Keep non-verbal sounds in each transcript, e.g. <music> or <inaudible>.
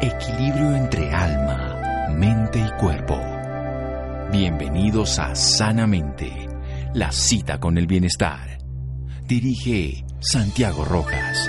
Equilibrio entre alma, mente y cuerpo. Bienvenidos a Sanamente, la cita con el bienestar. Dirige Santiago Rojas.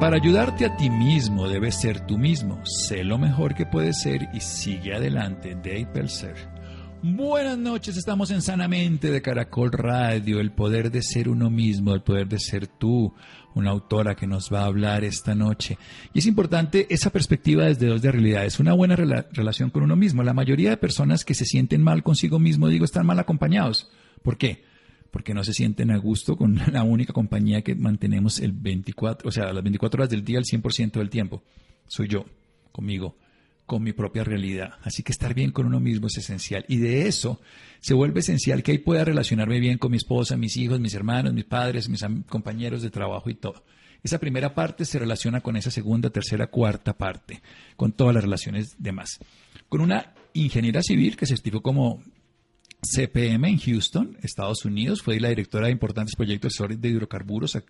Para ayudarte a ti mismo debes ser tú mismo. Sé lo mejor que puedes ser y sigue adelante. Dave Pelzer. Buenas noches, estamos en Sanamente de Caracol Radio, el poder de ser uno mismo, el poder de ser tú, una autora que nos va a hablar esta noche. Y es importante esa perspectiva desde dos de realidades, una buena relación con uno mismo. La mayoría de personas que se sienten mal consigo mismo, digo, están mal acompañados. ¿Por qué? porque no se sienten a gusto con <laughs> la única compañía que mantenemos el 24, o sea, las 24 horas del día, el 100% del tiempo. Soy yo, conmigo, con mi propia realidad. Así que estar bien con uno mismo es esencial. Y de eso se vuelve esencial que ahí pueda relacionarme bien con mi esposa, mis hijos, mis hermanos, mis padres, mis compañeros de trabajo y todo. Esa primera parte se relaciona con esa segunda, tercera, cuarta parte, con todas las relaciones demás. Con una ingeniera civil que se estimó como CPM en Houston, Estados Unidos. Fue la directora de importantes proyectos de hidrocarburos en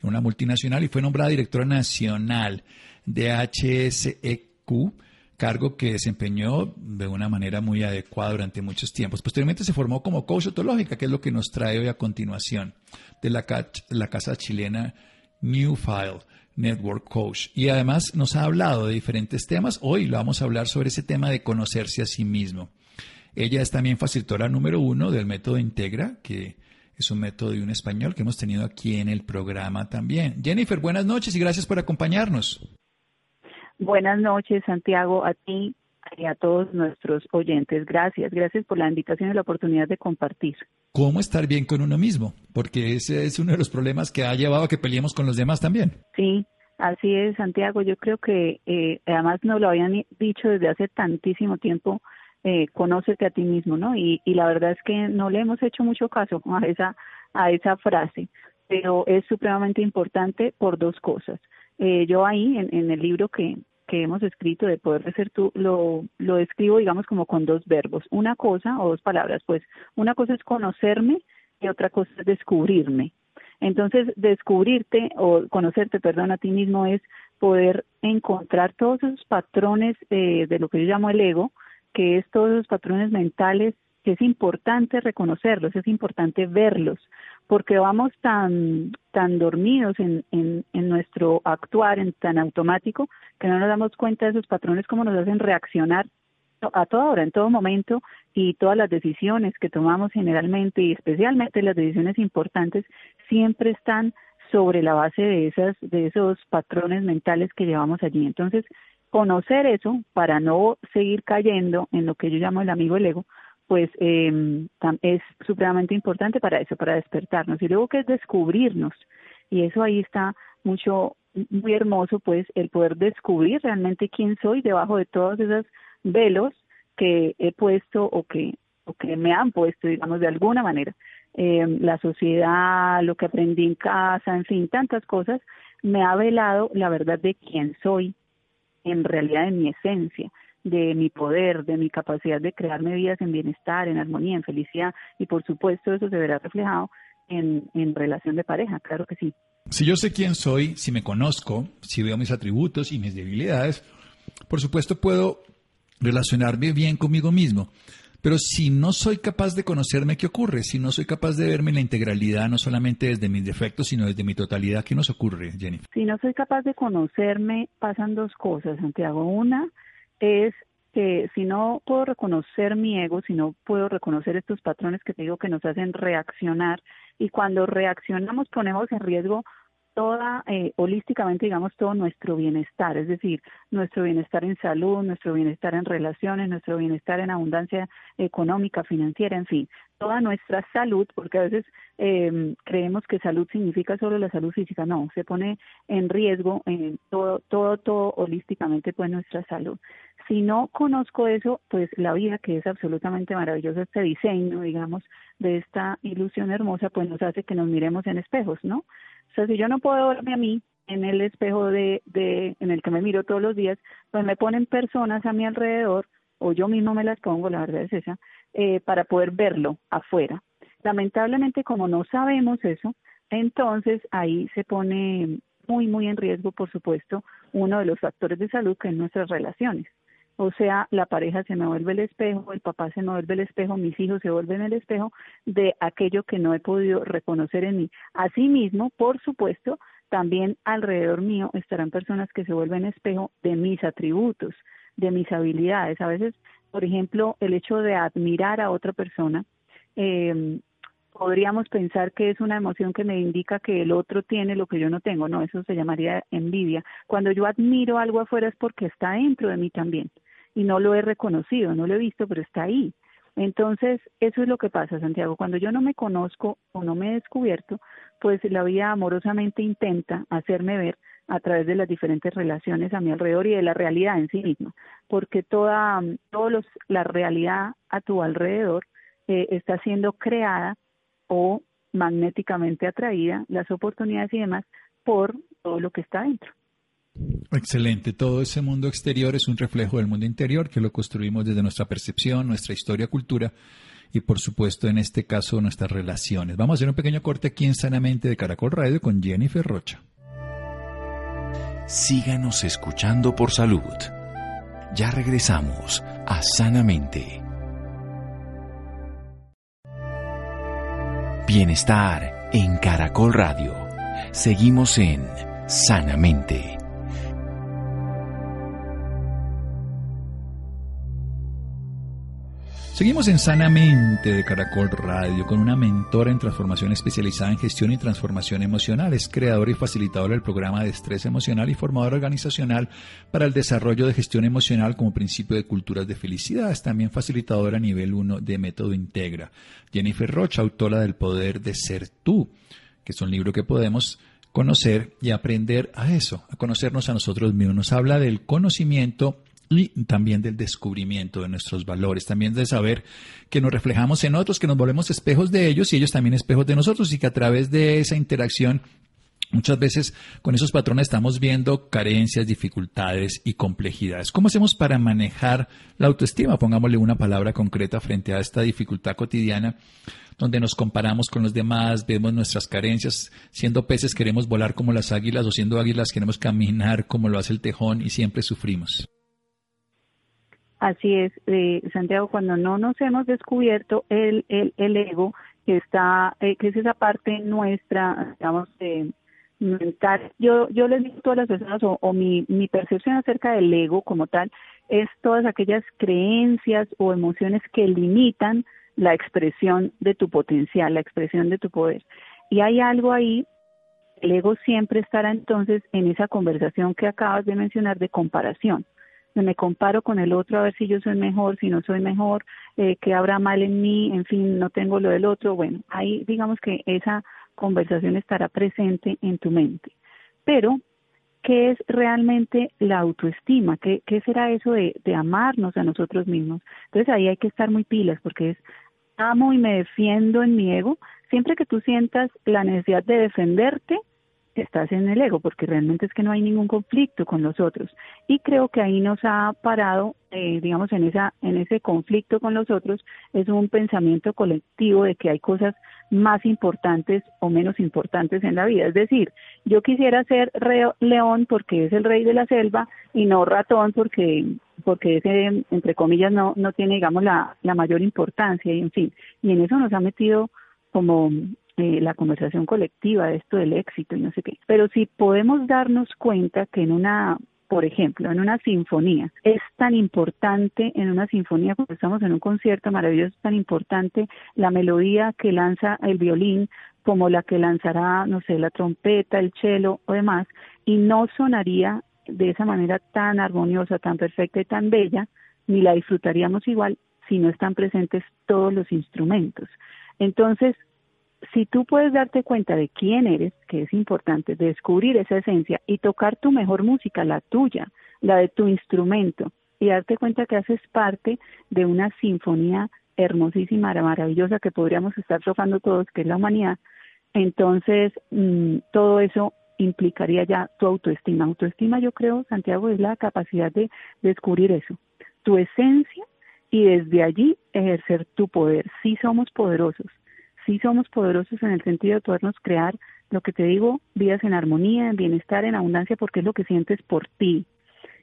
una multinacional y fue nombrada directora nacional de HSEQ, cargo que desempeñó de una manera muy adecuada durante muchos tiempos. Posteriormente se formó como coach ontológica, que es lo que nos trae hoy a continuación, de la, casa chilena New File. Network Coach. Y además nos ha hablado de diferentes temas. Hoy lo vamos a hablar sobre ese tema de conocerse a sí mismo. Ella es también facilitadora número uno del método Integra, que es un método de un español que hemos tenido aquí en el programa también. Jennifer, buenas noches y gracias por acompañarnos. Buenas noches, Santiago, a ti y a todos nuestros oyentes. Gracias, gracias por la invitación y la oportunidad de compartir. ¿Cómo estar bien con uno mismo? Porque ese es uno de los problemas que ha llevado a que peleemos con los demás también. Sí, así es, Santiago. Yo creo que eh, además nos lo habían dicho desde hace tantísimo tiempo eh, conócete a ti mismo, ¿no? Y, y la verdad es que no le hemos hecho mucho caso <laughs> a esa, a esa frase, pero es supremamente importante por dos cosas. Eh, yo ahí, en, en el libro que, que hemos escrito de Poder de Ser Tú, lo, lo escribo, digamos, como con dos verbos. Una cosa o dos palabras, pues una cosa es conocerme y otra cosa es descubrirme. Entonces, descubrirte o conocerte, perdón, a ti mismo es poder encontrar todos esos patrones eh, de lo que yo llamo el ego, que es todos los patrones mentales, que es importante reconocerlos, es importante verlos, porque vamos tan, tan dormidos en, en, nuestro actuar, en tan automático, que no nos damos cuenta de esos patrones como nos hacen reaccionar a toda hora, en todo momento, y todas las decisiones que tomamos generalmente y especialmente las decisiones importantes siempre están sobre la base de esas de esos patrones mentales que llevamos allí. Entonces, conocer eso para no seguir cayendo en lo que yo llamo el amigo del ego, pues eh, es supremamente importante para eso, para despertarnos. Y luego que es descubrirnos. Y eso ahí está mucho, muy hermoso, pues el poder descubrir realmente quién soy debajo de todos esos velos que he puesto o que, o que me han puesto, digamos, de alguna manera. Eh, la sociedad, lo que aprendí en casa, en fin, tantas cosas, me ha velado la verdad de quién soy, en realidad de mi esencia, de mi poder, de mi capacidad de crearme vidas en bienestar, en armonía, en felicidad y por supuesto eso se verá reflejado en, en relación de pareja, claro que sí. Si yo sé quién soy, si me conozco, si veo mis atributos y mis debilidades, por supuesto puedo relacionarme bien conmigo mismo. Pero si no soy capaz de conocerme, ¿qué ocurre? Si no soy capaz de verme en la integralidad, no solamente desde mis defectos, sino desde mi totalidad, ¿qué nos ocurre, Jenny? Si no soy capaz de conocerme, pasan dos cosas, Santiago. Una es que si no puedo reconocer mi ego, si no puedo reconocer estos patrones que te digo que nos hacen reaccionar, y cuando reaccionamos ponemos en riesgo toda, eh, holísticamente, digamos, todo nuestro bienestar, es decir, nuestro bienestar en salud, nuestro bienestar en relaciones, nuestro bienestar en abundancia económica, financiera, en fin, toda nuestra salud, porque a veces eh, creemos que salud significa solo la salud física, no, se pone en riesgo en todo, todo, todo holísticamente, pues nuestra salud. Si no conozco eso, pues la vida, que es absolutamente maravillosa, este diseño, digamos, de esta ilusión hermosa, pues nos hace que nos miremos en espejos, ¿no? O sea, si yo no puedo verme a mí en el espejo de, de, en el que me miro todos los días, pues me ponen personas a mi alrededor, o yo mismo me las pongo, la verdad es esa, eh, para poder verlo afuera. Lamentablemente, como no sabemos eso, entonces ahí se pone muy, muy en riesgo, por supuesto, uno de los factores de salud que es nuestras relaciones. O sea, la pareja se me vuelve el espejo, el papá se me vuelve el espejo, mis hijos se vuelven el espejo de aquello que no he podido reconocer en mí. Asimismo, por supuesto, también alrededor mío estarán personas que se vuelven espejo de mis atributos, de mis habilidades. A veces, por ejemplo, el hecho de admirar a otra persona, eh, podríamos pensar que es una emoción que me indica que el otro tiene lo que yo no tengo. No, eso se llamaría envidia. Cuando yo admiro algo afuera es porque está dentro de mí también y no lo he reconocido, no lo he visto, pero está ahí. Entonces, eso es lo que pasa, Santiago. Cuando yo no me conozco o no me he descubierto, pues la vida amorosamente intenta hacerme ver a través de las diferentes relaciones a mi alrededor y de la realidad en sí misma, porque toda todos la realidad a tu alrededor eh, está siendo creada o magnéticamente atraída, las oportunidades y demás, por todo lo que está dentro. Excelente. Todo ese mundo exterior es un reflejo del mundo interior que lo construimos desde nuestra percepción, nuestra historia, cultura y por supuesto en este caso nuestras relaciones. Vamos a hacer un pequeño corte aquí en Sanamente de Caracol Radio con Jennifer Rocha. Síganos escuchando por salud. Ya regresamos a Sanamente. Bienestar en Caracol Radio. Seguimos en Sanamente. Seguimos en Sanamente de Caracol Radio con una mentora en transformación especializada en gestión y transformación emocional. Es creadora y facilitadora del programa de estrés emocional y formadora organizacional para el desarrollo de gestión emocional como principio de culturas de felicidad. Es también facilitadora a nivel 1 de Método Integra. Jennifer Rocha, autora del Poder de Ser Tú, que es un libro que podemos conocer y aprender a eso, a conocernos a nosotros mismos. Nos habla del conocimiento y también del descubrimiento de nuestros valores, también de saber que nos reflejamos en otros, que nos volvemos espejos de ellos y ellos también espejos de nosotros y que a través de esa interacción Muchas veces con esos patrones estamos viendo carencias, dificultades y complejidades. ¿Cómo hacemos para manejar la autoestima? Pongámosle una palabra concreta frente a esta dificultad cotidiana donde nos comparamos con los demás, vemos nuestras carencias. Siendo peces queremos volar como las águilas o siendo águilas queremos caminar como lo hace el tejón y siempre sufrimos. Así es, eh, Santiago, cuando no nos hemos descubierto el, el, el ego, que está, eh, que es esa parte nuestra, digamos, mental. Yo, yo les digo a todas las personas, o, mi, mi percepción acerca del ego como tal, es todas aquellas creencias o emociones que limitan la expresión de tu potencial, la expresión de tu poder. Y hay algo ahí, el ego siempre estará entonces en esa conversación que acabas de mencionar de comparación me comparo con el otro a ver si yo soy mejor, si no soy mejor, eh, que habrá mal en mí, en fin, no tengo lo del otro. Bueno, ahí digamos que esa conversación estará presente en tu mente. Pero, ¿qué es realmente la autoestima? ¿Qué, qué será eso de, de amarnos a nosotros mismos? Entonces ahí hay que estar muy pilas porque es amo y me defiendo en mi ego. Siempre que tú sientas la necesidad de defenderte, estás en el ego, porque realmente es que no hay ningún conflicto con los otros. Y creo que ahí nos ha parado, eh, digamos, en, esa, en ese conflicto con los otros, es un pensamiento colectivo de que hay cosas más importantes o menos importantes en la vida. Es decir, yo quisiera ser león porque es el rey de la selva y no ratón porque porque ese, entre comillas, no, no tiene, digamos, la, la mayor importancia y en fin. Y en eso nos ha metido como eh, la conversación colectiva de esto del éxito y no sé qué. Pero si podemos darnos cuenta que en una por ejemplo, en una sinfonía. Es tan importante en una sinfonía, cuando estamos en un concierto maravilloso, es tan importante la melodía que lanza el violín como la que lanzará, no sé, la trompeta, el cello o demás, y no sonaría de esa manera tan armoniosa, tan perfecta y tan bella, ni la disfrutaríamos igual si no están presentes todos los instrumentos. Entonces, si tú puedes darte cuenta de quién eres, que es importante, descubrir esa esencia y tocar tu mejor música, la tuya, la de tu instrumento, y darte cuenta que haces parte de una sinfonía hermosísima, maravillosa que podríamos estar tocando todos, que es la humanidad, entonces mm, todo eso implicaría ya tu autoestima. Autoestima, yo creo, Santiago, es la capacidad de descubrir eso, tu esencia y desde allí ejercer tu poder. Sí somos poderosos, sí somos poderosos en el sentido de podernos crear, lo que te digo, vidas en armonía, en bienestar, en abundancia, porque es lo que sientes por ti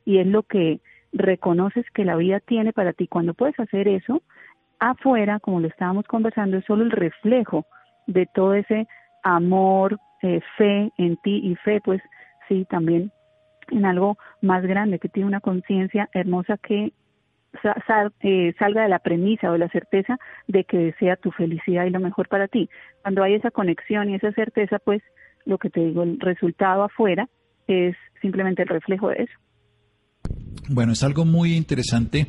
y es lo que reconoces que la vida tiene para ti. Cuando puedes hacer eso, afuera, como lo estábamos conversando, es solo el reflejo de todo ese amor, eh, fe en ti y fe, pues sí, también en algo más grande, que tiene una conciencia hermosa que eh, salga de la premisa o la certeza de que desea tu felicidad y lo mejor para ti. Cuando hay esa conexión y esa certeza, pues lo que te digo, el resultado afuera es simplemente el reflejo de eso. Bueno, es algo muy interesante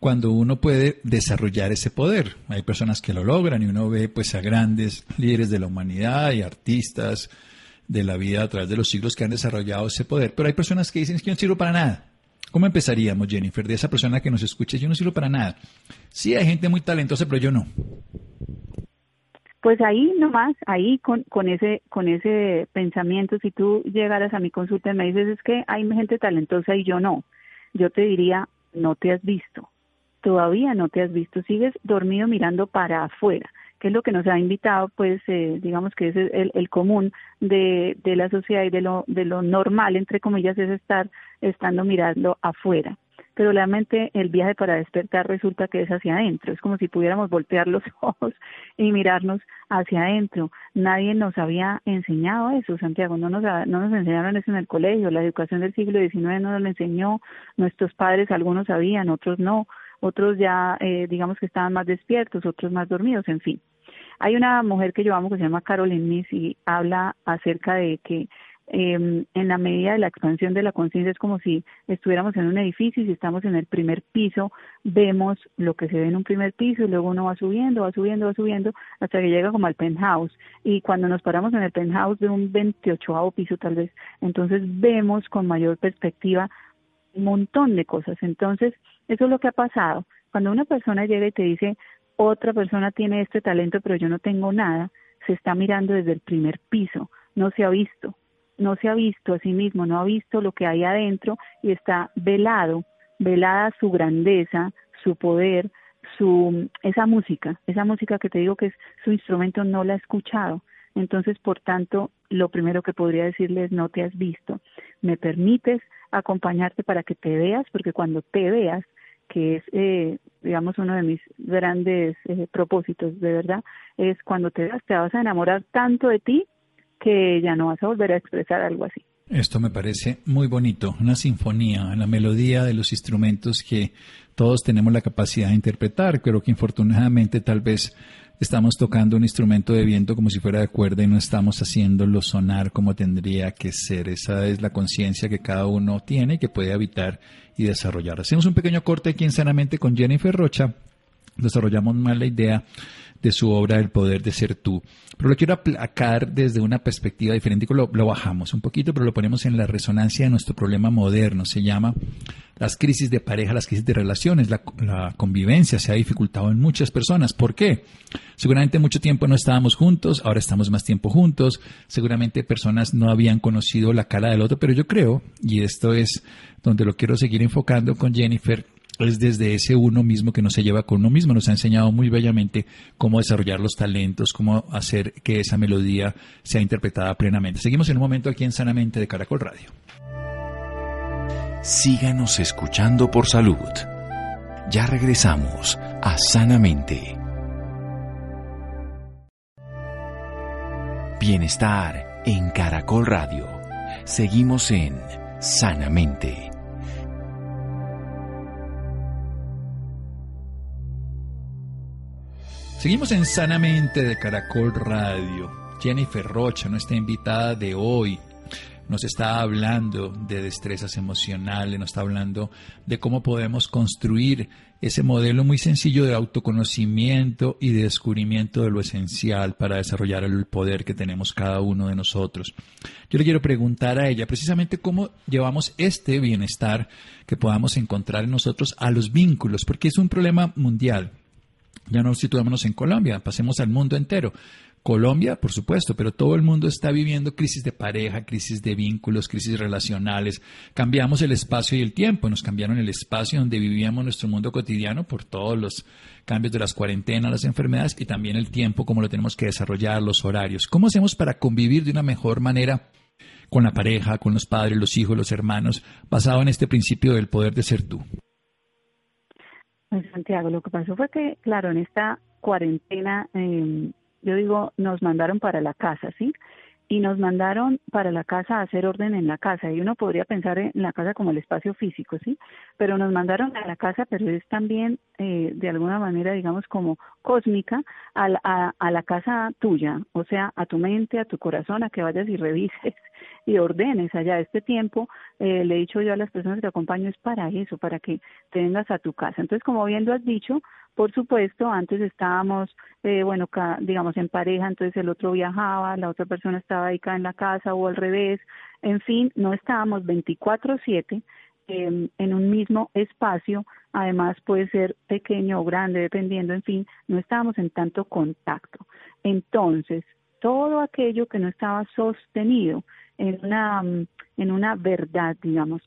cuando uno puede desarrollar ese poder. Hay personas que lo logran y uno ve pues a grandes líderes de la humanidad y artistas de la vida a través de los siglos que han desarrollado ese poder. Pero hay personas que dicen que yo no sirvo para nada. ¿Cómo empezaríamos, Jennifer, de esa persona que nos escucha? Yo no sirvo para nada. Sí, hay gente muy talentosa, pero yo no. Pues ahí nomás, ahí con, con ese con ese pensamiento, si tú llegaras a mi consulta y me dices es que hay gente talentosa y yo no, yo te diría, no te has visto todavía no te has visto, sigues dormido mirando para afuera, que es lo que nos ha invitado, pues, eh, digamos que es el, el común de, de, la sociedad y de lo, de lo normal, entre comillas, es estar estando mirando afuera. Pero realmente el viaje para despertar resulta que es hacia adentro, es como si pudiéramos voltear los <laughs> ojos y mirarnos hacia adentro. Nadie nos había enseñado eso, Santiago, no nos, no nos enseñaron eso en el colegio, la educación del siglo XIX no nos lo enseñó, nuestros padres algunos sabían, otros no, otros ya eh, digamos que estaban más despiertos, otros más dormidos, en fin. Hay una mujer que yo amo que se llama Caroline Miss y habla acerca de que eh, en la medida de la expansión de la conciencia es como si estuviéramos en un edificio y si estamos en el primer piso vemos lo que se ve en un primer piso y luego uno va subiendo, va subiendo, va subiendo hasta que llega como al penthouse y cuando nos paramos en el penthouse de un 28 piso tal vez, entonces vemos con mayor perspectiva un montón de cosas. Entonces, eso es lo que ha pasado. Cuando una persona llega y te dice, otra persona tiene este talento, pero yo no tengo nada, se está mirando desde el primer piso, no se ha visto, no se ha visto a sí mismo, no ha visto lo que hay adentro y está velado, velada su grandeza, su poder, su esa música, esa música que te digo que es su instrumento no la ha escuchado. Entonces, por tanto, lo primero que podría decirle es no te has visto. ¿Me permites acompañarte para que te veas? Porque cuando te veas, que es, eh, digamos, uno de mis grandes eh, propósitos, de verdad, es cuando te te vas a enamorar tanto de ti que ya no vas a volver a expresar algo así. Esto me parece muy bonito, una sinfonía, la melodía de los instrumentos que todos tenemos la capacidad de interpretar, pero que infortunadamente tal vez estamos tocando un instrumento de viento como si fuera de cuerda y no estamos haciéndolo sonar como tendría que ser. Esa es la conciencia que cada uno tiene y que puede habitar y desarrollar. Hacemos un pequeño corte aquí en Sanamente con Jennifer Rocha. Desarrollamos más la idea de su obra El poder de ser tú. Pero lo quiero aplacar desde una perspectiva diferente. Lo, lo bajamos un poquito, pero lo ponemos en la resonancia de nuestro problema moderno. Se llama las crisis de pareja, las crisis de relaciones. La, la convivencia se ha dificultado en muchas personas. ¿Por qué? Seguramente mucho tiempo no estábamos juntos, ahora estamos más tiempo juntos. Seguramente personas no habían conocido la cara del otro, pero yo creo, y esto es donde lo quiero seguir enfocando con Jennifer, es desde ese uno mismo que no se lleva con uno mismo. Nos ha enseñado muy bellamente cómo desarrollar los talentos, cómo hacer que esa melodía sea interpretada plenamente. Seguimos en un momento aquí en Sanamente de Caracol Radio. Síganos escuchando por salud. Ya regresamos a Sanamente. Bienestar en Caracol Radio. Seguimos en Sanamente. Seguimos en Sanamente de Caracol Radio. Jennifer Rocha, nuestra invitada de hoy, nos está hablando de destrezas emocionales, nos está hablando de cómo podemos construir ese modelo muy sencillo de autoconocimiento y de descubrimiento de lo esencial para desarrollar el poder que tenemos cada uno de nosotros. Yo le quiero preguntar a ella precisamente cómo llevamos este bienestar que podamos encontrar en nosotros a los vínculos, porque es un problema mundial ya no situémonos en Colombia, pasemos al mundo entero. Colombia, por supuesto, pero todo el mundo está viviendo crisis de pareja, crisis de vínculos, crisis relacionales. Cambiamos el espacio y el tiempo, nos cambiaron el espacio donde vivíamos nuestro mundo cotidiano por todos los cambios de las cuarentenas, las enfermedades y también el tiempo, cómo lo tenemos que desarrollar, los horarios. ¿Cómo hacemos para convivir de una mejor manera con la pareja, con los padres, los hijos, los hermanos, basado en este principio del poder de ser tú? Santiago, lo que pasó fue que, claro, en esta cuarentena eh, yo digo, nos mandaron para la casa, ¿sí? Y nos mandaron para la casa a hacer orden en la casa. Y uno podría pensar en la casa como el espacio físico, ¿sí? Pero nos mandaron a la casa, pero es también eh, de alguna manera, digamos, como cósmica, a, a, a la casa tuya, o sea, a tu mente, a tu corazón, a que vayas y revises y ordenes allá. Este tiempo, eh, le he dicho yo a las personas que te acompaño, es para eso, para que te vengas a tu casa. Entonces, como bien lo has dicho, por supuesto, antes estábamos, eh, bueno, digamos, en pareja, entonces el otro viajaba, la otra persona estaba ahí en la casa o al revés. En fin, no estábamos 24/7 eh, en un mismo espacio, además puede ser pequeño o grande, dependiendo, en fin, no estábamos en tanto contacto. Entonces, todo aquello que no estaba sostenido en una, en una verdad, digamos,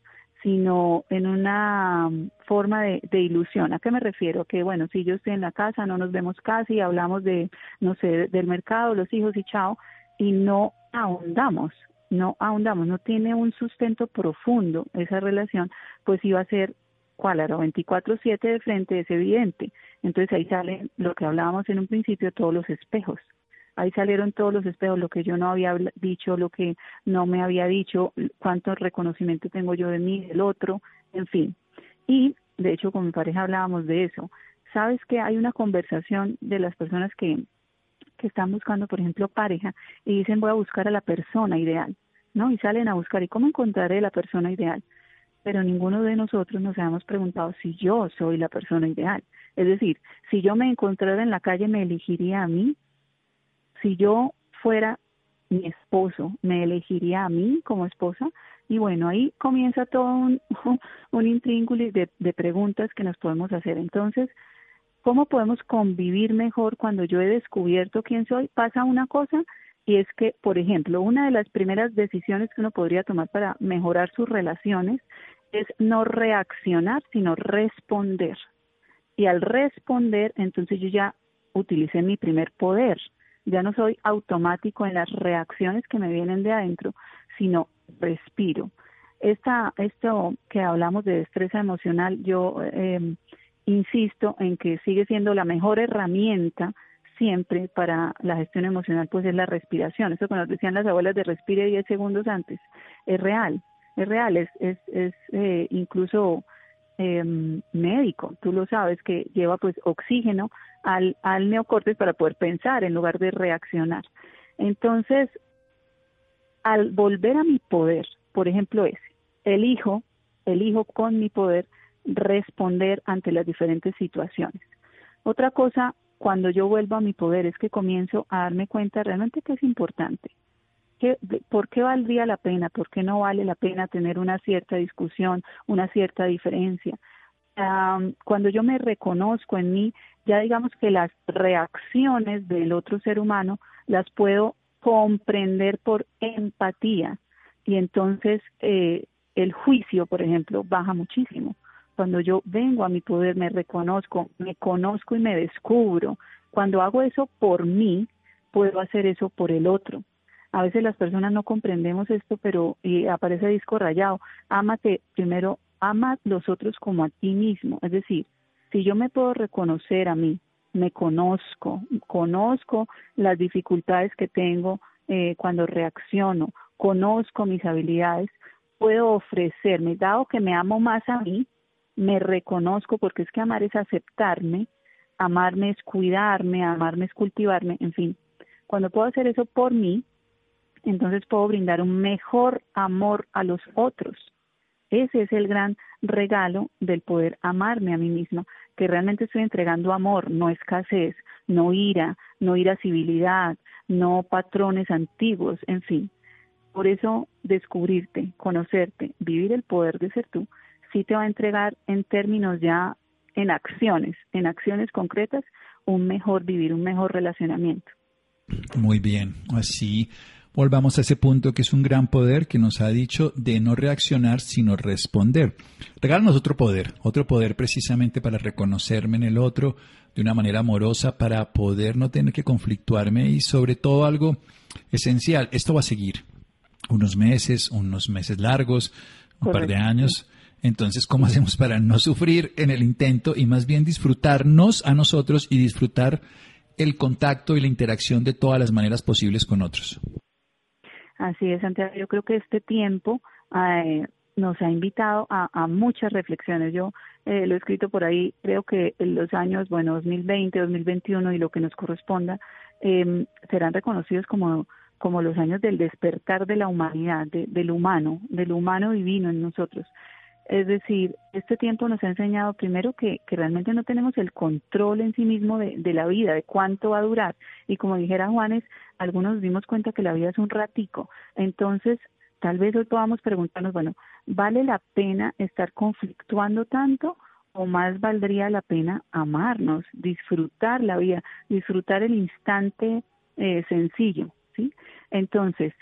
sino en una mm, forma de, ilusión. ¿A qué me refiero? Que bueno, si yo estoy en la casa, no nos vemos casi, hablamos de, no sé, del mercado, los hijos y chao, y no ahondamos, no ahondamos, no tiene un sustento profundo esa relación, pues iba a ser, ¿cuál era? 24-7 de frente, es evidente. Entonces ahí sale lo que hablábamos en un principio, todos los espejos ahí salieron todos los espejos, lo que yo no había dicho, lo que no me había dicho, cuánto reconocimiento tengo yo de mí, del otro, en fin. Y de hecho con mi pareja hablábamos de eso. Sabes que hay una conversación de las personas que, que están buscando, por ejemplo, pareja y dicen voy a buscar a la persona ideal, ¿no? Y salen a buscar, ¿y cómo encontraré la persona ideal? Pero ninguno de nosotros nos habíamos preguntado si yo soy la persona ideal. Es decir, si yo me encontrara en la calle, ¿me elegiría a mí? Si yo fuera mi esposo, me elegiría a mí como esposa. Y bueno, ahí comienza todo un, <laughs> un intríngulis de, de preguntas que nos podemos hacer. Entonces, ¿cómo podemos convivir mejor cuando yo he descubierto quién soy? Pasa una cosa y es que, por ejemplo, una de las primeras decisiones que uno podría tomar para mejorar sus relaciones es no reaccionar, sino responder. Y al responder, entonces yo ya utilicé mi primer poder, ya no soy automático en las reacciones que me vienen de adentro, sino respiro. Esta, esto que hablamos de destreza emocional, yo em, insisto en que sigue siendo la mejor herramienta siempre para la gestión emocional, pues es la respiración. Eso que nos decían las abuelas de respire 10 segundos antes, es real, es real, es, es, es eh, incluso eh, médico, tú lo sabes, que lleva pues oxígeno al, al neocortes para poder pensar en lugar de reaccionar. Entonces, al volver a mi poder, por ejemplo ese, elijo, elijo con mi poder responder ante las diferentes situaciones. Otra cosa, cuando yo vuelvo a mi poder, es que comienzo a darme cuenta realmente que es importante. ¿Por qué valdría la pena? ¿Por qué no vale la pena tener una cierta discusión, una cierta diferencia? cuando yo me reconozco en mí, ya digamos que las reacciones del otro ser humano las puedo comprender por empatía y entonces eh, el juicio, por ejemplo, baja muchísimo. Cuando yo vengo a mi poder, me reconozco, me conozco y me descubro. Cuando hago eso por mí, puedo hacer eso por el otro. A veces las personas no comprendemos esto, pero y aparece disco rayado. Ámate primero ama los otros como a ti mismo. Es decir, si yo me puedo reconocer a mí, me conozco, conozco las dificultades que tengo eh, cuando reacciono, conozco mis habilidades, puedo ofrecerme, dado que me amo más a mí, me reconozco, porque es que amar es aceptarme, amarme es cuidarme, amarme es cultivarme, en fin. Cuando puedo hacer eso por mí, entonces puedo brindar un mejor amor a los otros. Ese es el gran regalo del poder amarme a mí misma, que realmente estoy entregando amor, no escasez, no ira, no irascibilidad, no patrones antiguos, en fin. Por eso descubrirte, conocerte, vivir el poder de ser tú, sí te va a entregar en términos ya en acciones, en acciones concretas, un mejor vivir, un mejor relacionamiento. Muy bien, así volvamos a ese punto que es un gran poder que nos ha dicho de no reaccionar, sino responder. Regálanos otro poder, otro poder precisamente para reconocerme en el otro de una manera amorosa, para poder no tener que conflictuarme y sobre todo algo esencial, esto va a seguir unos meses, unos meses largos, un par de años. Entonces, ¿cómo hacemos para no sufrir en el intento y más bien disfrutarnos a nosotros y disfrutar el contacto y la interacción de todas las maneras posibles con otros? Así es, Santiago. Yo creo que este tiempo eh, nos ha invitado a, muchas reflexiones. Yo eh, lo he escrito por ahí, creo que en los años, bueno, 2020, 2021 y lo que nos corresponda, eh, serán reconocidos como, como los años del despertar de la humanidad, del humano, del humano divino en nosotros. Es decir, este tiempo nos ha enseñado primero que, que realmente no tenemos el control en sí mismo de, la vida, de cuánto va a durar. Y como dijera Juanes, algunos nos dimos cuenta que la vida es un ratico. Entonces, tal vez hoy podamos preguntarnos, bueno, ¿vale la pena estar conflictuando tanto o más valdría la pena amarnos, disfrutar la vida, disfrutar el instante eh, sencillo, ¿sí? Entonces,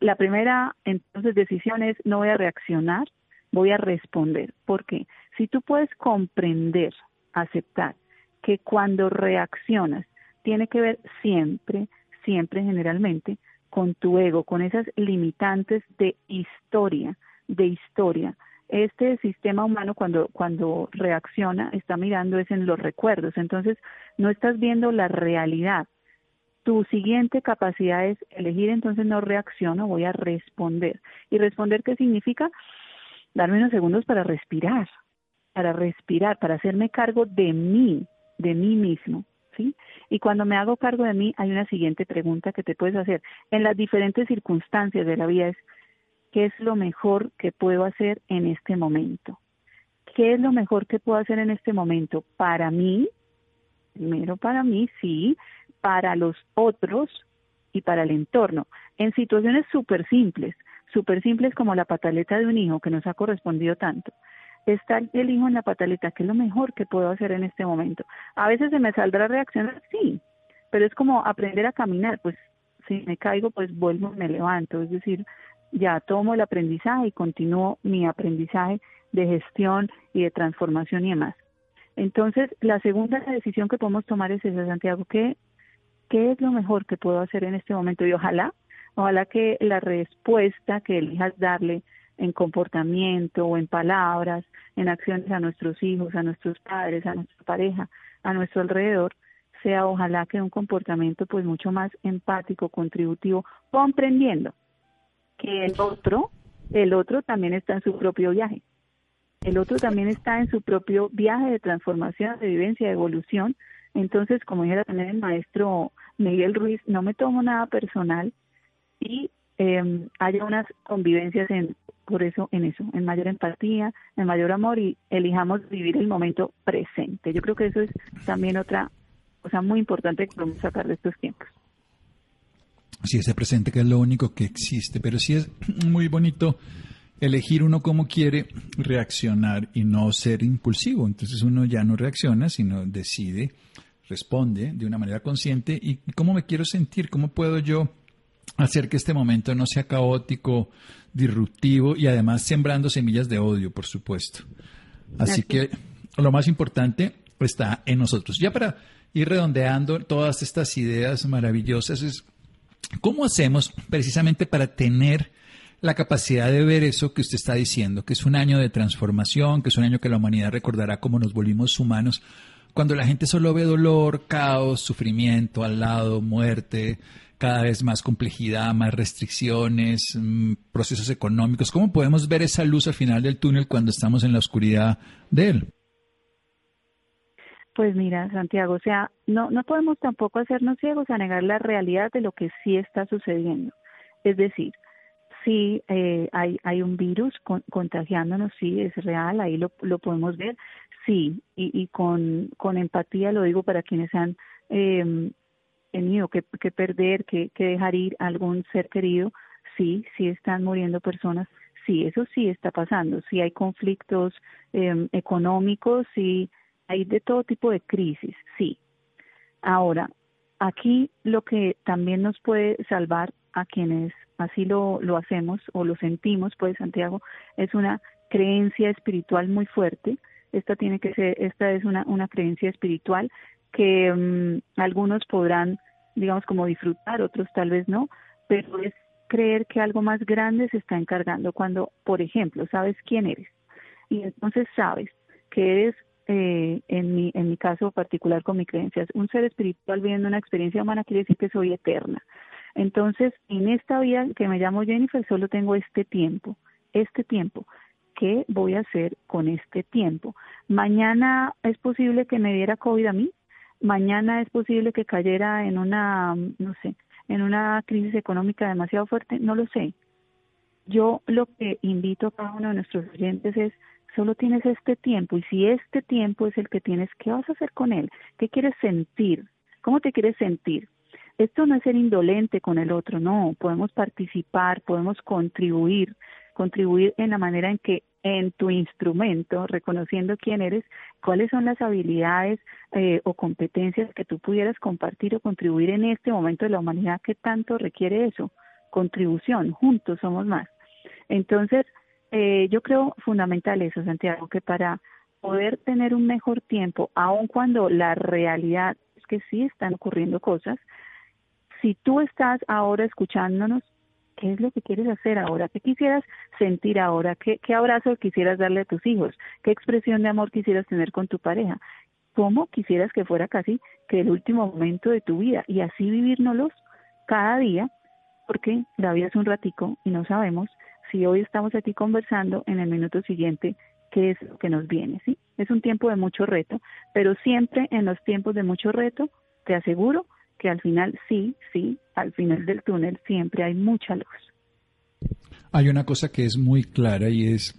la primera entonces decisión es no voy a reaccionar, voy a responder. porque Si tú puedes comprender, aceptar que cuando reaccionas tiene que ver siempre, siempre generalmente con tu ego, con esas limitantes de historia, de historia. Este sistema humano cuando, cuando reacciona está mirando es en los recuerdos, entonces no estás viendo la realidad. Tu siguiente capacidad es elegir, entonces no reacciono, voy a responder. ¿Y responder qué significa? Darme unos segundos para respirar, para respirar, para hacerme cargo de mí, de mí mismo, ¿sí? Y cuando me hago cargo de mí, hay una siguiente pregunta que te puedes hacer. En las diferentes circunstancias de la vida es, ¿qué es lo mejor que puedo hacer en este momento? ¿Qué es lo mejor que puedo hacer en este momento? Para mí, primero para mí, sí, para los otros y para el entorno. En situaciones súper simples, súper simples como la pataleta de un hijo que nos ha correspondido tanto. Está el hijo en la pataleta, que es lo mejor que puedo hacer en este momento. A veces se me saldrá reaccionar, sí, pero es como aprender a caminar, pues si me caigo, pues vuelvo, me levanto, es decir, ya tomo el aprendizaje y continúo mi aprendizaje de gestión y de transformación y demás. Entonces, la segunda decisión que podemos tomar es esa, Santiago, ¿qué, ¿qué es lo mejor que puedo hacer en este momento? Y ojalá Ojalá que la respuesta que elijas darle en comportamiento o en palabras, en acciones a nuestros hijos, a nuestros padres, a nuestra pareja, a nuestro alrededor, sea ojalá que un comportamiento pues mucho más empático, contributivo, comprendiendo que el otro, el otro también está en su propio viaje. El otro también está en su propio viaje de transformación, de vivencia, de evolución. Entonces, como dijera también el maestro Miguel Ruiz, no me tomo nada personal, y eh, haya unas convivencias en por eso en eso, en mayor empatía, en mayor amor y elijamos vivir el momento presente. Yo creo que eso es también otra cosa muy importante que podemos sacar de estos tiempos. Sí, ese presente que es lo único que existe, pero sí es <clears throat> muy bonito elegir uno como quiere reaccionar y no ser impulsivo. Entonces uno ya no reacciona, sino decide, responde de una manera consciente y cómo me quiero sentir, cómo puedo yo hacer que este momento no sea caótico, disruptivo y además sembrando semillas de odio, por supuesto. Así que lo más importante está en nosotros. Ya para ir redondeando todas estas ideas maravillosas es cómo hacemos precisamente para tener la capacidad de ver eso que usted está diciendo, que es un año de transformación, que es un año que la humanidad recordará cómo nos volvimos humanos, cuando la gente solo ve dolor, caos, sufrimiento al lado, muerte, cada vez más complejidad, más restricciones, mm, procesos económicos. ¿Cómo podemos ver esa luz al final del túnel cuando estamos en la oscuridad de él? Pues mira, Santiago, o sea, no, no podemos tampoco hacernos ciegos a negar la realidad de lo que sí está sucediendo. Es decir, sí eh, hay, hay un virus contagiándonos, sí, es real, ahí lo, lo podemos ver, sí, y, y con, empatía lo digo para quienes han eh, tenido que, perder, que, dejar ir algún ser querido, sí, sí están muriendo personas, sí, eso sí está pasando, sí hay conflictos em, económicos, sí hay de todo tipo de crisis, sí. Ahora, Aquí lo que también nos puede salvar a quienes así lo, lo hacemos o lo sentimos, pues Santiago, es una creencia espiritual muy fuerte. Esta tiene que ser, esta es una, una creencia espiritual que mm, algunos podrán, digamos, como disfrutar, otros tal vez no, pero es creer que algo más grande se está encargando cuando, por ejemplo, sabes quién eres y entonces sabes que eres, eh, en, mi, en mi caso particular con mi creencia, un ser espiritual viviendo una experiencia humana quiere decir que soy eterna. Entonces, en esta vida que me llamo Jennifer, solo tengo este tiempo, este tiempo. ¿Qué voy a hacer con este tiempo? Mañana es posible que me diera COVID a mí, mañana es posible que cayera en una, no sé, en una crisis económica demasiado fuerte, no lo sé. Yo lo que invito a cada uno de nuestros oyentes es, solo tienes este tiempo y si este tiempo es el que tienes, ¿qué vas a hacer con él? ¿Qué quieres sentir? ¿Cómo te quieres sentir? Esto no es ser indolente con el otro, no, podemos participar, podemos contribuir, contribuir en la manera en que en tu instrumento, reconociendo quién eres, cuáles son las habilidades eh, o competencias que tú pudieras compartir o contribuir en este momento de la humanidad que tanto requiere eso, contribución, juntos somos más. Entonces, eh, yo creo fundamental eso, Santiago, que para poder tener un mejor tiempo, aun cuando la realidad es que sí están ocurriendo cosas, si tú estás ahora escuchándonos, ¿qué es lo que quieres hacer ahora? ¿Qué quisieras sentir ahora? ¿Qué, qué abrazo quisieras darle a tus hijos? ¿Qué expresión de amor quisieras tener con tu pareja? ¿Cómo quisieras que fuera casi que el último momento de tu vida? Y así vivírnoslos cada día, porque la vida es un ratico y no sabemos si hoy estamos aquí conversando, en el minuto siguiente, qué es lo que nos viene, ¿sí? Es un tiempo de mucho reto, pero siempre en los tiempos de mucho reto, te aseguro que al final sí, sí, al final del túnel siempre hay mucha luz. Hay una cosa que es muy clara y es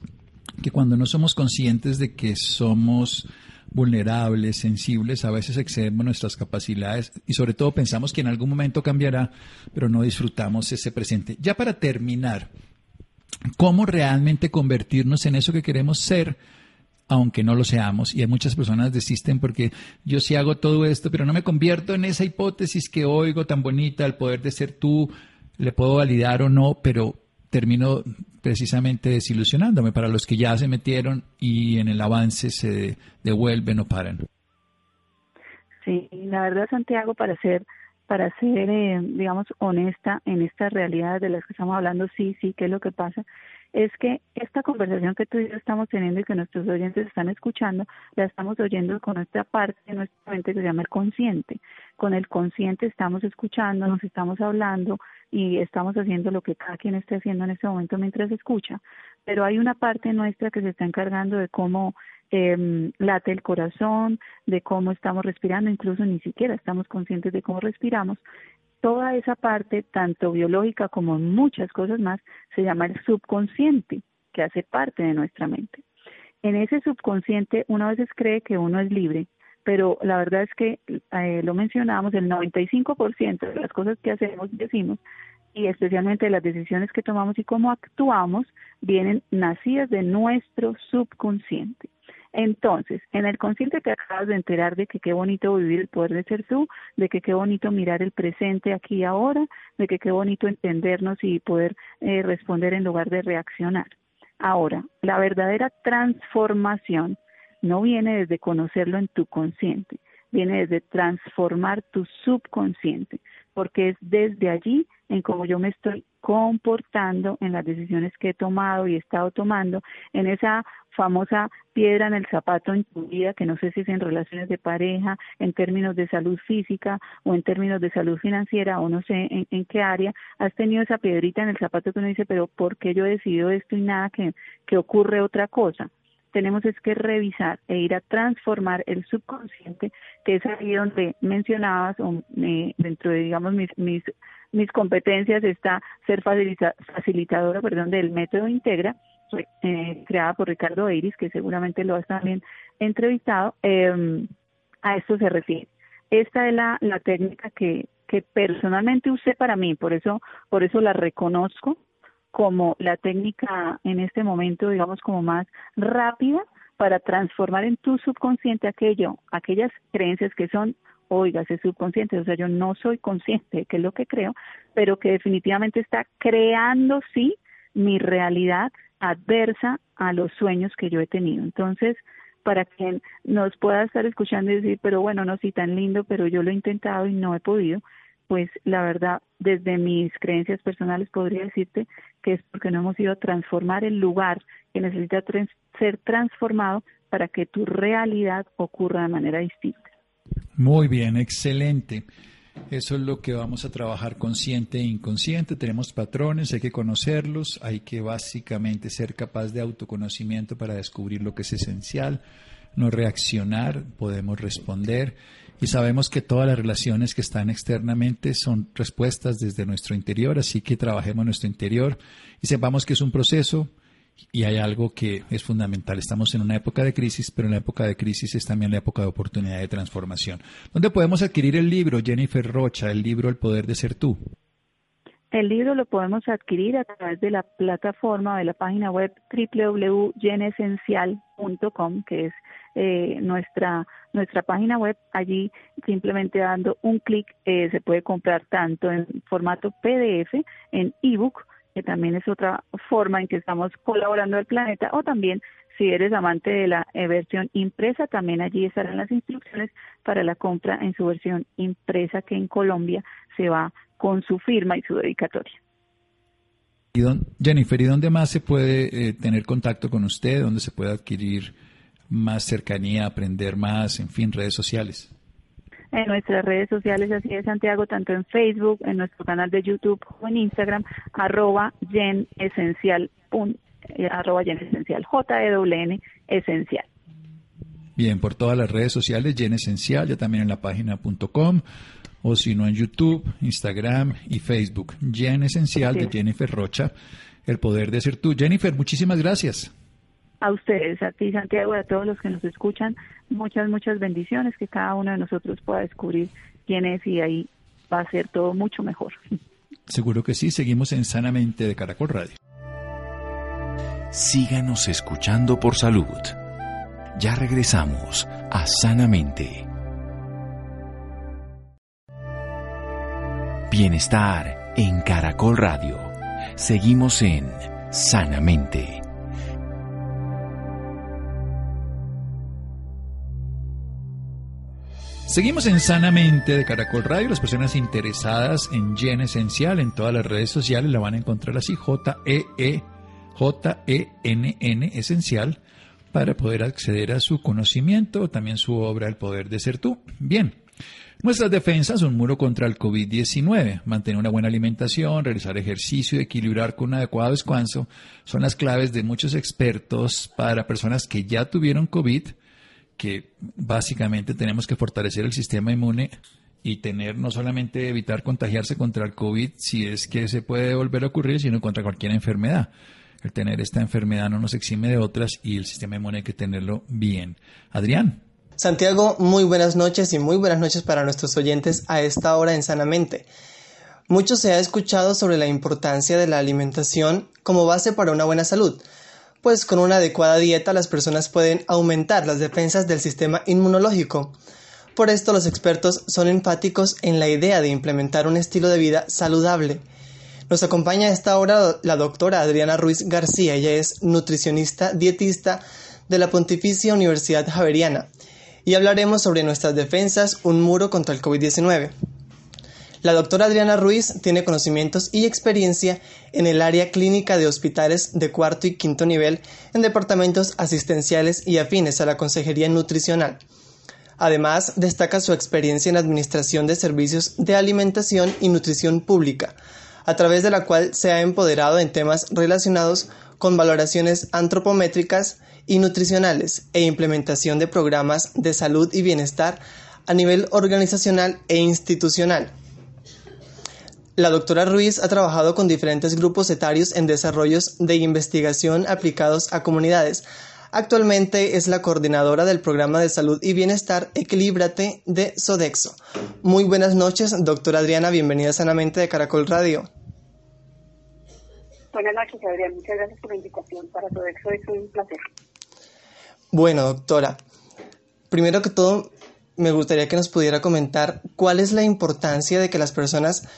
que cuando no somos conscientes de que somos vulnerables, sensibles, a veces excedemos nuestras capacidades y sobre todo pensamos que en algún momento cambiará, pero no disfrutamos ese presente. Ya para terminar, ¿cómo realmente convertirnos en eso que queremos ser? Aunque no lo seamos. Y hay muchas personas desisten porque yo sí hago todo esto, pero no me convierto en esa hipótesis que oigo tan bonita, el poder de ser tú, le puedo validar o no, pero termino precisamente desilusionándome para los que ya se metieron y en el avance se devuelven o paran. Sí, la verdad, Santiago, para ser, para ser, eh, digamos, honesta en esta realidad de las que estamos hablando, sí, sí, ¿qué es lo que pasa? Es que esta conversación que tú y yo estamos teniendo y que nuestros oyentes están escuchando, la estamos oyendo con esta parte de nuestra mente que se llama el consciente. Con el consciente estamos escuchando, nos estamos hablando y estamos haciendo lo que cada quien esté haciendo en este momento mientras escucha. Pero hay una parte nuestra que se está encargando de cómo eh, late el corazón, de cómo estamos respirando, incluso ni siquiera estamos conscientes de cómo respiramos toda esa parte, tanto biológica como muchas cosas más, se llama el subconsciente, que hace parte de nuestra mente. En ese subconsciente uno a veces cree que uno es libre, pero la verdad es que eh, lo mencionamos, el 95% de las cosas que hacemos y decimos, y especialmente las decisiones que tomamos y cómo actuamos, vienen nacidas de nuestro subconsciente. Entonces, en el consciente te acabas de enterar de que qué bonito vivir el poder de ser tú, de que qué bonito mirar el presente aquí y ahora, de que qué bonito entendernos y poder eh, responder en lugar de reaccionar. Ahora, la verdadera transformación no viene desde conocerlo en tu consciente, viene desde transformar tu subconsciente, porque es desde allí en cómo yo me estoy comportando en las decisiones que he tomado y he estado tomando, en esa famosa piedra en el zapato en tu vida, que no sé si es en relaciones de pareja, en términos de salud física o en términos de salud financiera o no sé en, qué área, has tenido esa piedrita en el zapato que uno dice, pero ¿por qué yo he decidido esto y nada que, que ocurre otra cosa? Tenemos es que revisar e ir a transformar el subconsciente, que es ahí donde mencionabas, o, eh, dentro de, digamos, mis, mis mis competencias está ser facilitadora perdón, del método Integra, eh, creada por Ricardo Eiris, que seguramente lo has también entrevistado. Em, a esto se refiere. Esta es la, la técnica que, que personalmente usé para mí, por eso, por eso la reconozco como la técnica en este momento, digamos, como más rápida para transformar en tu subconsciente aquello, aquellas creencias que son oiga, ese subconsciente, o sea, yo no soy consciente de qué es lo que creo, pero que definitivamente está creando, sí, mi realidad adversa a los sueños que yo he tenido. Entonces, para quien nos pueda estar escuchando y decir, pero bueno, no, sí, tan lindo, pero yo lo he intentado y no he podido, pues la verdad, desde mis creencias personales podría decirte que es porque no hemos ido a transformar el lugar que necesita ser transformado para que tu realidad ocurra de manera distinta. Muy bien, excelente. Eso es lo que vamos a trabajar consciente e inconsciente. Tenemos patrones, hay que conocerlos, hay que básicamente ser capaz de autoconocimiento para descubrir lo que es esencial, no reaccionar, podemos responder y sabemos que todas las relaciones que están externamente son respuestas desde nuestro interior, así que trabajemos nuestro interior y sepamos que es un proceso y hay algo que es fundamental. Estamos en una época de crisis, pero en la época de crisis es también la época de oportunidad de transformación. ¿Dónde podemos adquirir el libro, Jennifer Rocha, el libro El Poder de Ser Tú? El libro lo podemos adquirir a través de la plataforma de la página web www.genesencial.com, que es eh, nuestra nuestra página web. Allí simplemente dando un clic eh, se puede comprar tanto en formato PDF, en ebook, que también es otra forma en que estamos colaborando al planeta, o también si eres amante de la eh, versión impresa, también allí estarán las instrucciones para la compra en su versión impresa que en Colombia se va con su firma y su dedicatoria. Jennifer, ¿y dónde más se puede eh, tener contacto con usted? ¿Dónde se puede adquirir más cercanía, aprender más, en fin, redes sociales? en nuestras redes sociales, así de Santiago, tanto en Facebook, en nuestro canal de YouTube o en Instagram, arroba esencial, eh, arroba gen esencial, J-E-W-N esencial. Bien, por todas las redes sociales, Gen Esencial, ya también en la página .com, o si no en YouTube, Instagram y Facebook. Gen Esencial de Jennifer Rocha, el poder de ser tú. Jennifer, muchísimas gracias a ustedes, a ti Santiago y a todos los que nos escuchan, muchas, muchas bendiciones, que cada uno de nosotros pueda descubrir quién es y ahí va a ser todo mucho mejor. Seguro que sí, seguimos en Sanamente de Caracol Radio. Síganos escuchando por salud. Ya regresamos a Sanamente. Bienestar en Caracol Radio. Seguimos en Sanamente. Seguimos en Sanamente de Caracol Radio. Las personas interesadas en Gen Esencial en todas las redes sociales la van a encontrar así, J-E-E, J-E-N-N Esencial, para poder acceder a su conocimiento, también su obra El Poder de Ser Tú. Bien. Nuestras defensas, un muro contra el COVID-19, mantener una buena alimentación, realizar ejercicio y equilibrar con un adecuado descanso son las claves de muchos expertos para personas que ya tuvieron COVID que básicamente tenemos que fortalecer el sistema inmune y tener no solamente evitar contagiarse contra el COVID si es que se puede volver a ocurrir, sino contra cualquier enfermedad. El tener esta enfermedad no nos exime de otras y el sistema inmune hay que tenerlo bien. Adrián. Santiago, muy buenas noches y muy buenas noches para nuestros oyentes a esta hora en Sanamente. Mucho se ha escuchado sobre la importancia de la alimentación como base para una buena salud pues con una adecuada dieta las personas pueden aumentar las defensas del sistema inmunológico. Por esto los expertos son enfáticos en la idea de implementar un estilo de vida saludable. Nos acompaña a esta hora la doctora Adriana Ruiz García, ella es nutricionista dietista de la Pontificia Universidad Javeriana y hablaremos sobre nuestras defensas, un muro contra el COVID-19. La doctora Adriana Ruiz tiene conocimientos y experiencia en el área clínica de hospitales de cuarto y quinto nivel en departamentos asistenciales y afines a la consejería nutricional. Además, destaca su experiencia en administración de servicios de alimentación y nutrición pública, a través de la cual se ha empoderado en temas relacionados con valoraciones antropométricas y nutricionales e implementación de programas de salud y bienestar a nivel organizacional e institucional. La doctora Ruiz ha trabajado con diferentes grupos etarios en desarrollos de investigación aplicados a comunidades. Actualmente es la coordinadora del programa de salud y bienestar Equilíbrate de Sodexo. Muy buenas noches, doctora Adriana, bienvenida sanamente de Caracol Radio. Buenas noches, Adrián. Muchas gracias por la invitación para Sodexo. Es un placer. Bueno, doctora, primero que todo, me gustaría que nos pudiera comentar cuál es la importancia de que las personas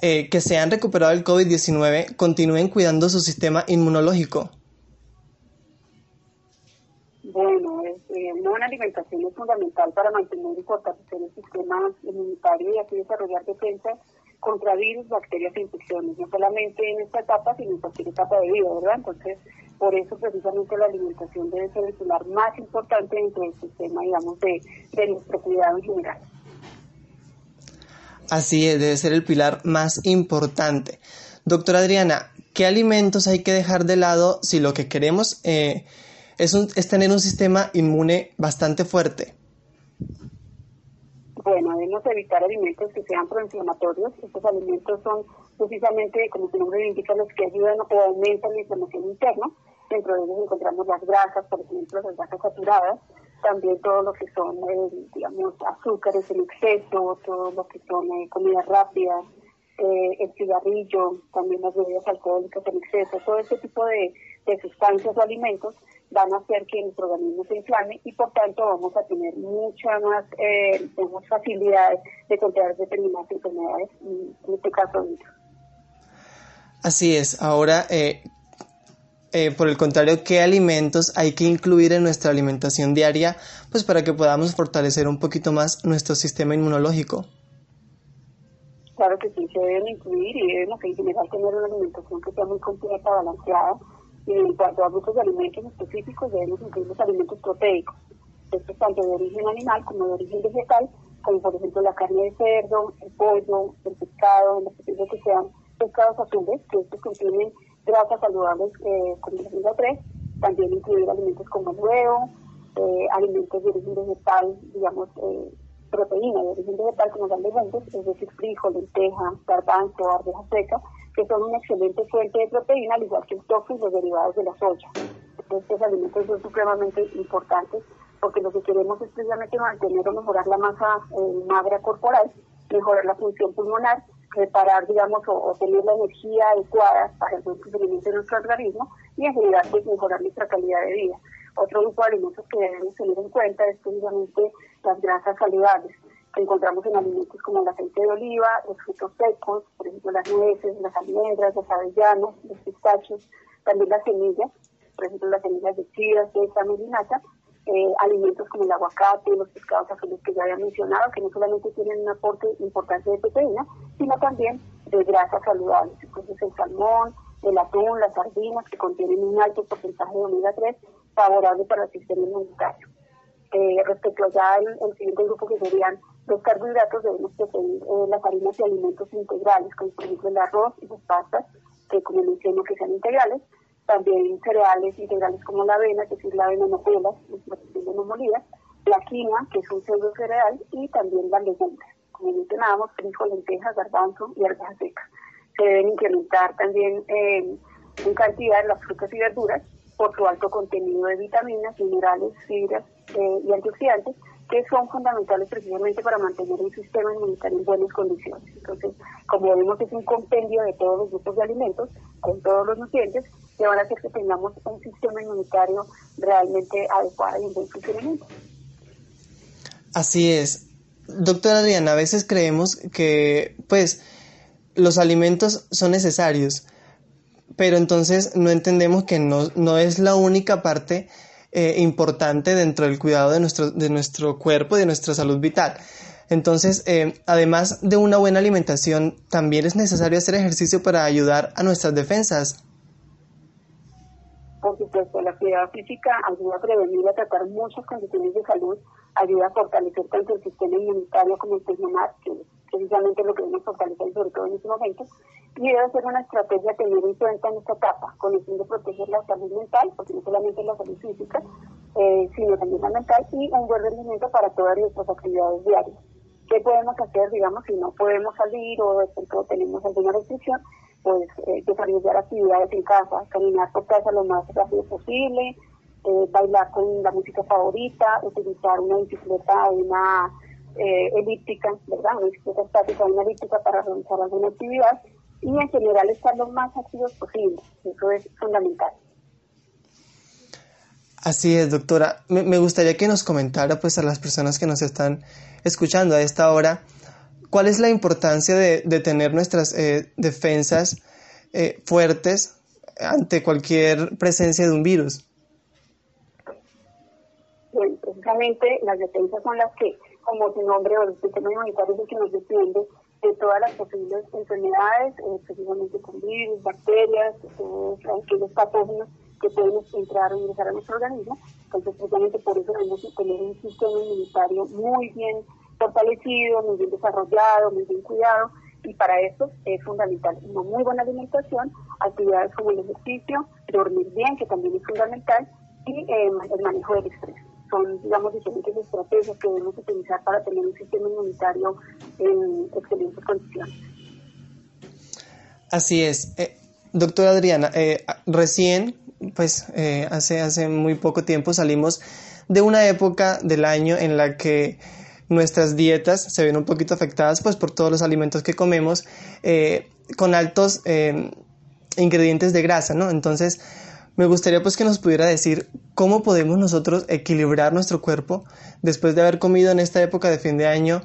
eh, que se han recuperado del COVID-19 continúen cuidando su sistema inmunológico. Bueno, eh, una alimentación es fundamental para mantener y fortalecer el sistema inmunitario y así desarrollar defensa contra virus, bacterias e infecciones, no solamente en esta etapa, sino en cualquier etapa de vida, ¿verdad? Entonces, por eso precisamente la alimentación debe ser el pilar más importante dentro del sistema, digamos, de, de nuestro cuidado en general. Así debe ser el pilar más importante. Doctora Adriana, ¿qué alimentos hay que dejar de lado si lo que queremos eh, es, es tener un sistema inmune bastante fuerte? Bueno, debemos evitar alimentos que sean proinflamatorios. Estos alimentos son precisamente, como su nombre indica, los que ayudan o aumentan la inflamación interna. Dentro de ellos encontramos las grasas, por ejemplo, las grasas saturadas, también todo lo que son, eh, digamos, azúcares en exceso, todo lo que son eh, comidas rápidas, eh, el cigarrillo, también las bebidas alcohólicas en exceso, todo este tipo de, de sustancias o alimentos van a hacer que nuestro organismo se inflame y por tanto vamos a tener mucha más eh, facilidades de contraer determinadas enfermedades, en este caso Así es. Ahora, eh, eh, por el contrario, ¿qué alimentos hay que incluir en nuestra alimentación diaria pues para que podamos fortalecer un poquito más nuestro sistema inmunológico? Claro que sí, se deben incluir y debemos en general tener una alimentación que sea muy completa, balanceada, y en cuanto a grupos alimentos específicos, debemos incluir los alimentos proteicos. Esto es tanto de origen animal como de origen vegetal, como por ejemplo la carne de cerdo, el pollo, el pescado, lo posible que sean pescados azules, que estos contienen grasas saludables eh, como el omega 3, también incluir alimentos como el huevo, eh, alimentos de origen vegetal, digamos, eh, proteína de origen vegetal como las legumbres, es decir, frijol, lenteja, garbanzo, arveja seca, que son una excelente fuente de proteína, al igual que el tofu y los derivados de la soya. Estos alimentos son supremamente importantes porque lo que queremos es precisamente mantener o mejorar la masa eh, magra corporal, mejorar la función pulmonar, reparar, digamos, o, tener la energía adecuada para el funcionamiento de nuestro organismo y en general pues, mejorar nuestra calidad de vida. Otro grupo de alimentos que debemos tener en cuenta es precisamente las grasas saludables que encontramos en alimentos como el aceite de oliva, los frutos secos, por ejemplo las nueces, las almendras, los avellanos, los pistachos, también las semillas, por ejemplo las semillas de chía, sésamo y eh, alimentos como el aguacate, los pescados azules que ya había mencionado, que no solamente tienen un aporte importante de proteína, sino también de grasas saludables. Entonces el salmón, el atún, las sardinas, que contienen un alto porcentaje de omega 3, favorable para el sistema inmunitario. Eh, respecto ya al siguiente grupo que serían los carbohidratos, debemos preferir eh, las harinas y alimentos integrales, como por ejemplo el arroz y las pastas, que como menciono que sean integrales, también cereales integrales como la avena, que es la avena no pelas, no molida, la quinoa, que es un pseudo cereal, y también las legumbres, como mencionábamos, frijol, lentejas, garbanzo y arveja seca. Se deben incrementar también eh, en cantidad las frutas y verduras por su alto contenido de vitaminas, minerales, fibras eh, y antioxidantes, que son fundamentales precisamente para mantener un sistema inmunitario en buenas condiciones. Entonces, como vemos, es un compendio de todos los grupos de alimentos, con todos los nutrientes, que van a hacer que tengamos un sistema inmunitario realmente adecuado y en buen funcionamiento. Así es. Doctora Adriana, a veces creemos que, pues, los alimentos son necesarios, pero entonces no entendemos que no, no es la única parte eh, importante dentro del cuidado de nuestro, de nuestro cuerpo y de nuestra salud vital. Entonces, eh, además de una buena alimentación, también es necesario hacer ejercicio para ayudar a nuestras defensas. Por supuesto, la actividad física ayuda a prevenir y a tratar muchas condiciones de salud, ayuda a fortalecer tanto el sistema inmunitario como el pulmonar, que precisamente lo que debemos fortalecer sobre todo en este momento, y debe ser una estrategia a tener en cuenta en esta etapa, con el fin de proteger la salud mental, porque no solamente la salud física, eh, sino también la mental, y un buen rendimiento para todas nuestras actividades diarias. ¿Qué podemos hacer, digamos, si no podemos salir o de pronto tenemos alguna restricción? Pues eh, desarrollar actividades en casa, caminar por casa lo más rápido posible, eh, bailar con la música favorita, utilizar una bicicleta o una eh, elíptica, ¿verdad? Una bicicleta estática o una elíptica para realizar alguna actividad y en general estar lo más activos posible. Eso es fundamental. Así es, doctora. Me, gustaría que nos comentara, pues, a las personas que nos están escuchando a esta hora, cuál es la importancia de, tener nuestras eh, defensas eh, fuertes ante cualquier presencia de un virus. Bueno, precisamente las defensas son las que, como su nombre o el sistema inmunitario es el que nos defiende de todas las posibles enfermedades, eh, precisamente con virus, bacterias, todos aquellos patógenos que pueden entrar o ingresar a nuestro organismo. Entonces, precisamente por eso debemos tener un sistema inmunitario muy bien fortalecido, muy bien desarrollado, muy bien cuidado, y para eso es fundamental una muy buena alimentación, actividades como el ejercicio, dormir bien, que también es fundamental, y eh, el manejo del estrés. Son, digamos, diferentes estrategias que debemos utilizar para tener un sistema inmunitario en excelentes condiciones. Así es. Eh, doctora Adriana, eh, recién pues eh, hace, hace muy poco tiempo salimos de una época del año en la que nuestras dietas se ven un poquito afectadas pues por todos los alimentos que comemos eh, con altos eh, ingredientes de grasa, ¿no? Entonces me gustaría pues que nos pudiera decir cómo podemos nosotros equilibrar nuestro cuerpo después de haber comido en esta época de fin de año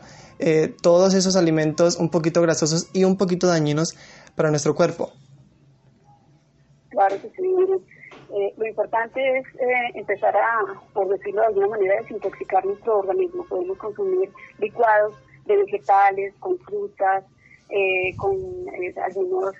todos esos alimentos un poquito grasosos y un poquito dañinos para nuestro cuerpo. Claro sí, eh, lo importante es eh, empezar a, por decirlo de alguna manera, desintoxicar nuestro organismo. Podemos consumir licuados de vegetales, con frutas, eh, con algunos,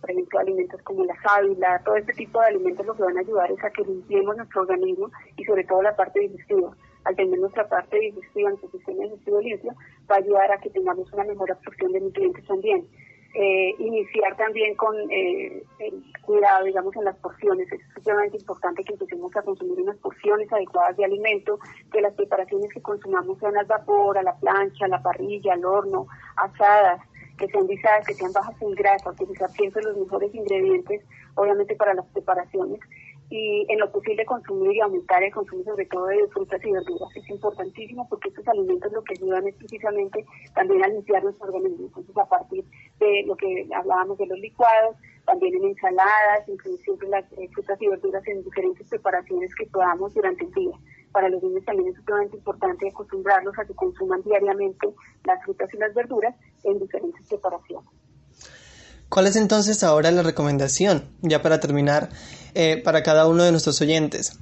por ejemplo, alimentos como la sábila, todo este tipo de alimentos lo que van a ayudar es a que limpiemos nuestro organismo y sobre todo la parte digestiva. Al tener nuestra parte digestiva, nuestro sistema digestivo limpio, va a ayudar a que tengamos una mejor absorción de nutrientes también. Eh, iniciar también con eh, el cuidado, digamos, en las porciones. Es sumamente importante que empecemos a consumir unas porciones adecuadas de alimento, que las preparaciones que consumamos sean al vapor, a la plancha, a la parrilla, al horno, asadas, que sean guisadas, que sean bajas en grasa, utilizar siempre los mejores ingredientes, obviamente, para las preparaciones y en lo posible consumir y aumentar el consumo sobre todo de frutas y verduras. Es importantísimo porque estos alimentos lo que ayudan es precisamente también a limpiar nuestro organismo. Entonces a partir de lo que hablábamos de los licuados, también en ensaladas, incluir siempre las eh, frutas y verduras en diferentes preparaciones que podamos durante el día. Para los niños también es sumamente importante acostumbrarlos a que consuman diariamente las frutas y las verduras en diferentes preparaciones. ¿Cuál es entonces ahora la recomendación, ya para terminar, eh, para cada uno de nuestros oyentes?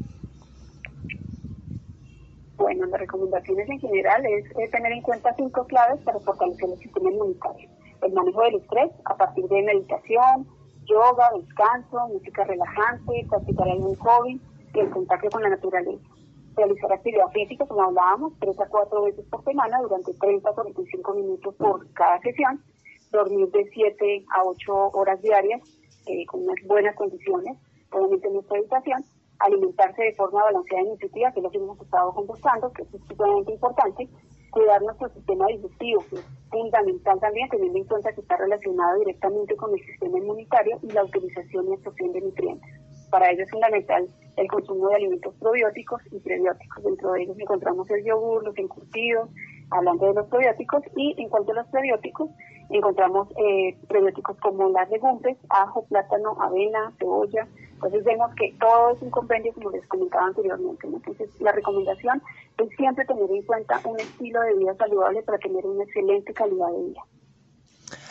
Bueno, las recomendaciones en general es, tener en cuenta cinco claves para fortalecer el sistema inmunitario. El manejo del estrés a partir de meditación, yoga, descanso, música relajante, practicar algún hobby y el contacto con la naturaleza. Realizar actividad física, como hablábamos, tres a cuatro veces por semana durante 30 a 45 minutos por cada sesión. Dormir de 7 a 8 horas diarias eh, con unas buenas condiciones, obviamente en nuestra habitación, alimentarse de forma balanceada y nutritiva, que es lo que hemos estado conversando, que es sumamente importante, cuidar nuestro sistema digestivo, que es fundamental también, teniendo en cuenta que está relacionado directamente con el sistema inmunitario y la utilización y absorción de nutrientes. Para ello es fundamental el consumo de alimentos probióticos y prebióticos. Dentro de ellos encontramos el yogur, los encurtidos, hablando de los probióticos, y en cuanto a los prebióticos, encontramos eh, prebióticos como las legumbres, ajo, plátano, avena, cebolla. Entonces vemos que todo es un compendio como les comentaba anteriormente. Entonces la recomendación es siempre tener en cuenta un estilo de vida saludable para tener una excelente calidad de vida.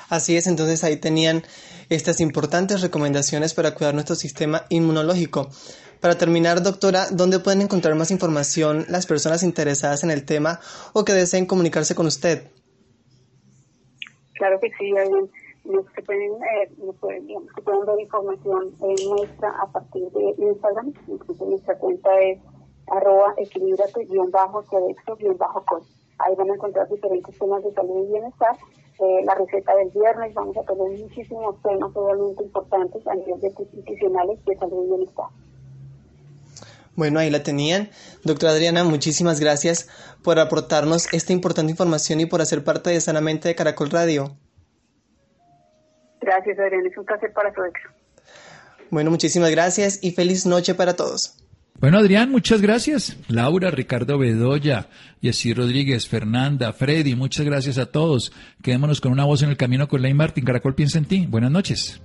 Así es, entonces ahí tenían estas importantes recomendaciones para cuidar nuestro sistema inmunológico. Para terminar, doctora, ¿dónde pueden encontrar más información las personas interesadas en el tema o que deseen comunicarse con usted? Claro que sí, nos, pueden, eh, pueden, digamos, se pueden ver información nuestra a partir de Instagram, incluso nuestra cuenta es arroba equilibrate-sodexo-col. Ahí van a encontrar diferentes temas de salud y bienestar. Eh, la receta del viernes, vamos a tener muchísimos temas realmente importantes a nivel de nutricionales de salud y bienestar. Bueno, ahí la tenían. Doctora Adriana, muchísimas gracias por aportarnos esta importante información y por hacer parte de Sanamente de Caracol Radio. Gracias, Adriana. Es un placer para su Bueno, muchísimas gracias y feliz noche para todos. Bueno, Adrián, muchas gracias. Laura, Ricardo Bedoya, Jessy Rodríguez, Fernanda, Freddy, muchas gracias a todos. Quedémonos con una voz en el camino con Ley Martín. Caracol piensa en ti. Buenas noches.